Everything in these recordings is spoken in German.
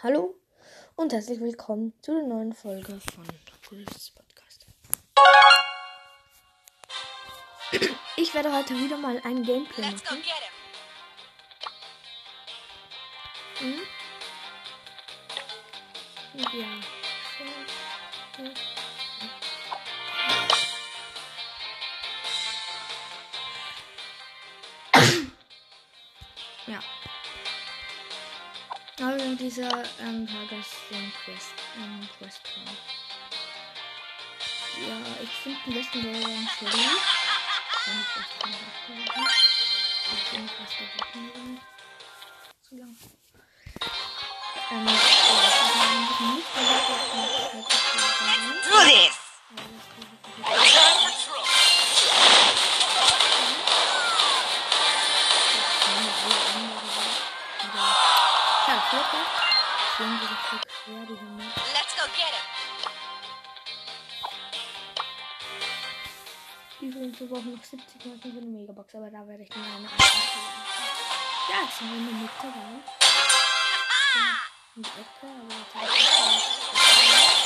Hallo und herzlich willkommen zu der neuen Folge von Chris Podcast. Ich werde heute wieder mal ein Gameplay Let's go machen. get him. Ja. Ja. Dieser ähm, Tages den Quest, ähm, Quest. Ja, ich finde den besten Brawler in Shelly. Ich. Ähm, Übrigens, wir brauchen noch 70 Marken für eine Megabox, aber da werde ich dann eine Ja, jetzt sind wir in der Mitte da. In die Ecke, aber jetzt Winning.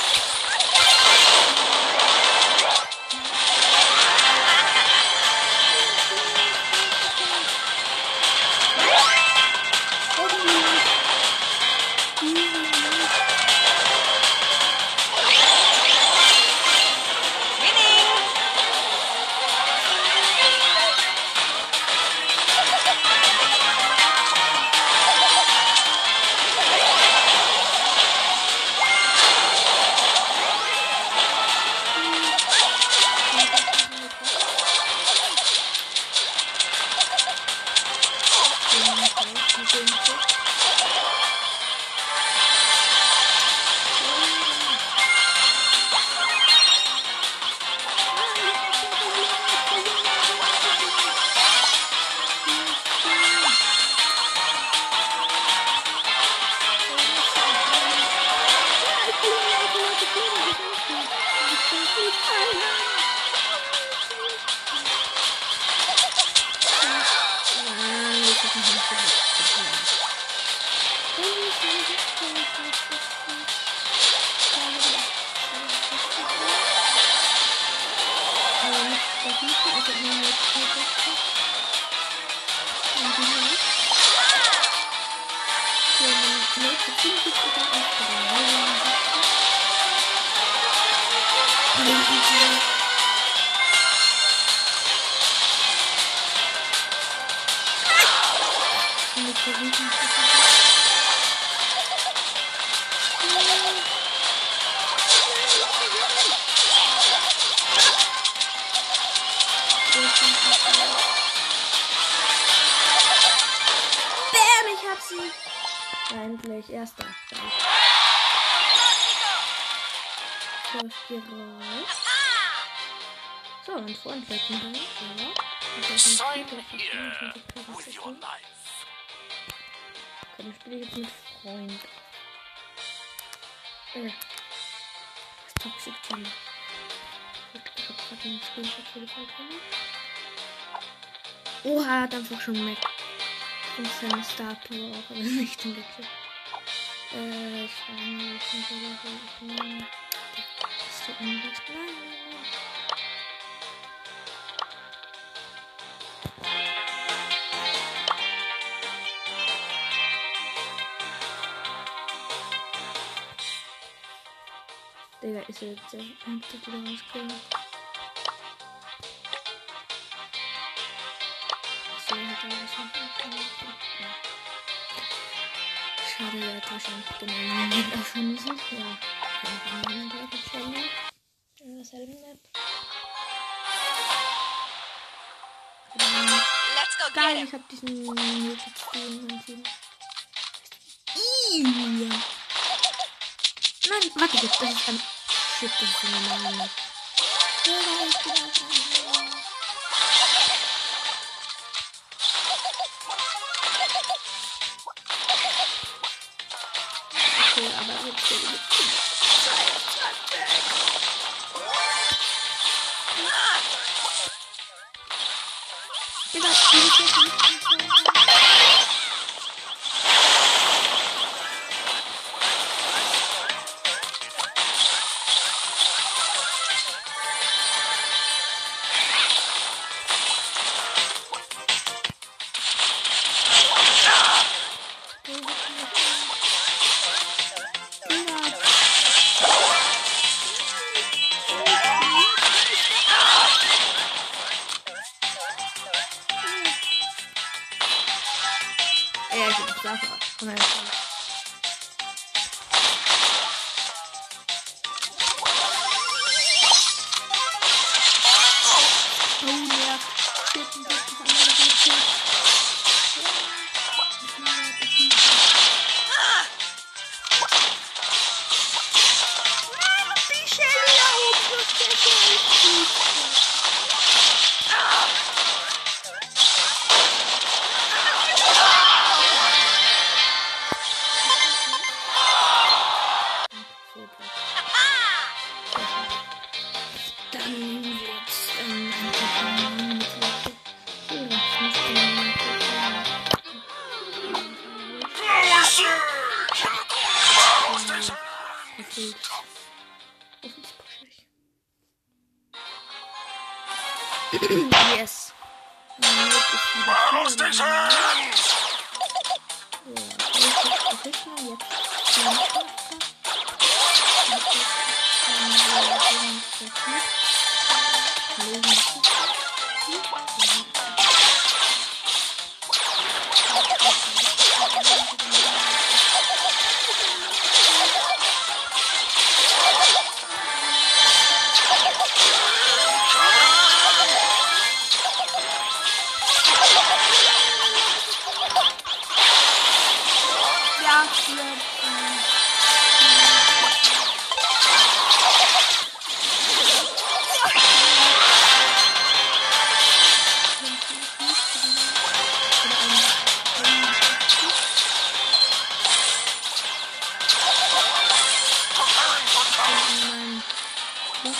Bam, ich hab sie. Endlich, erster. So, ich geh raus. So, ein Freund weg mit dem. Ja. Und das ist ein Sign Spiel, der here fast 25 Karten with zu your tun. life. Okay, dann spiele ich jetzt mit Freund. Äh. Das Toxic Channel. Ich hab gerade den Screenshot für die. Oha, hat einfach schon Mac. Und seine Statue auch, aber nicht den Gadget. Äh, ich frage mich, ich denn so ich nehme. Das ist so unrecht. Nein, nein, nein. Digga, ist er jetzt ernsthaft wieder rausgekommen? Wahrscheinlich genau aufhören müssen. Ja, auch nicht mehr drauf In derselben Map. Let's go get Geil, ich hab diesen YouTube-Stream entschieden. Ih. Nein, warte, das ist ein. Shit, das ist ein normaler. Ja, da ist aber jetzt 哎 a gente já. Yes. Mein Mut ist wieder Battle voll. stations! Ja,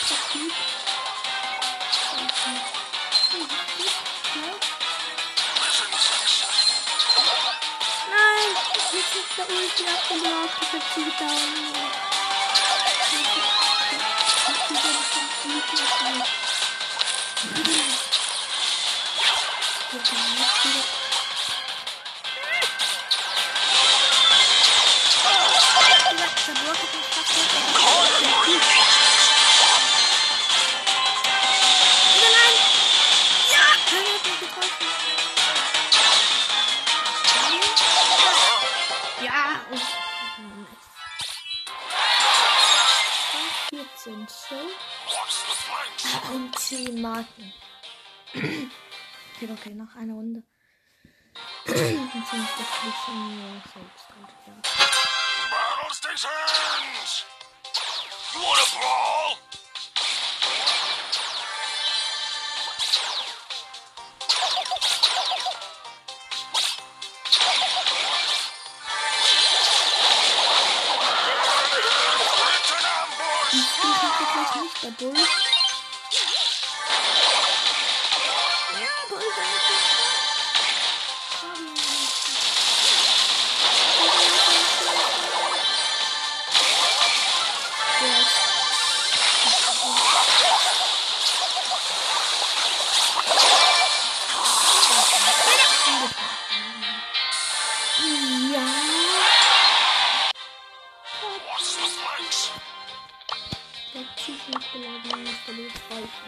Listen, six. Nein, jetzt ist der Ulti abgeblockt. Ich hab sie gedauert. 14 so. Und 10 Marken. okay, okay, noch eine Runde. Und sonst das bisschen mir selbst. Battle stations! What a brawl! Der Bull. Der Psychologie ist der Lebensweise.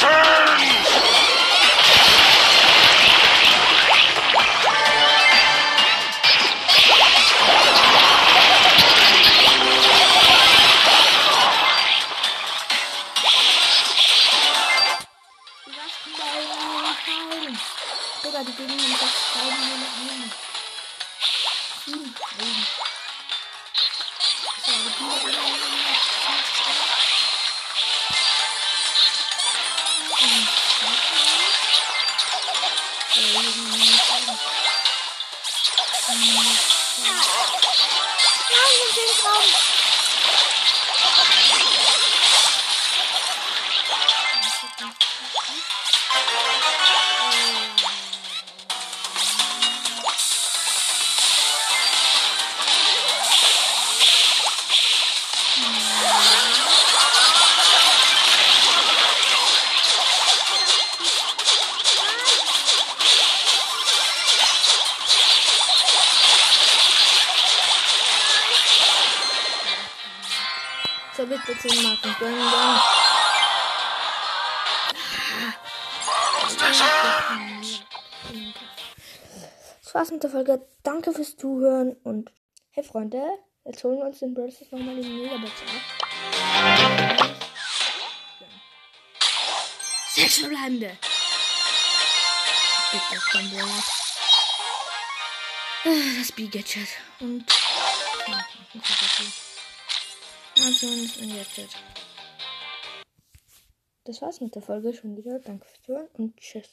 Battle stations! Was Nein! Digga, die gehen in das Schreiben nur noch hin. So, bitte 10 Marken. Gönn, gönn. Battle stations! Das war's mit der Folge. Danke fürs Zuhören und hey Freunde, jetzt holen wir uns den Stars nochmal in die Megabox ab. Sechs verbleibende. Bitte, komm, Brawler. Äh, Das B-Gadget. Und. Zumindest ein Gadget. Das war's mit der Folge schon wieder. Danke fürs Zuhören und tschüss.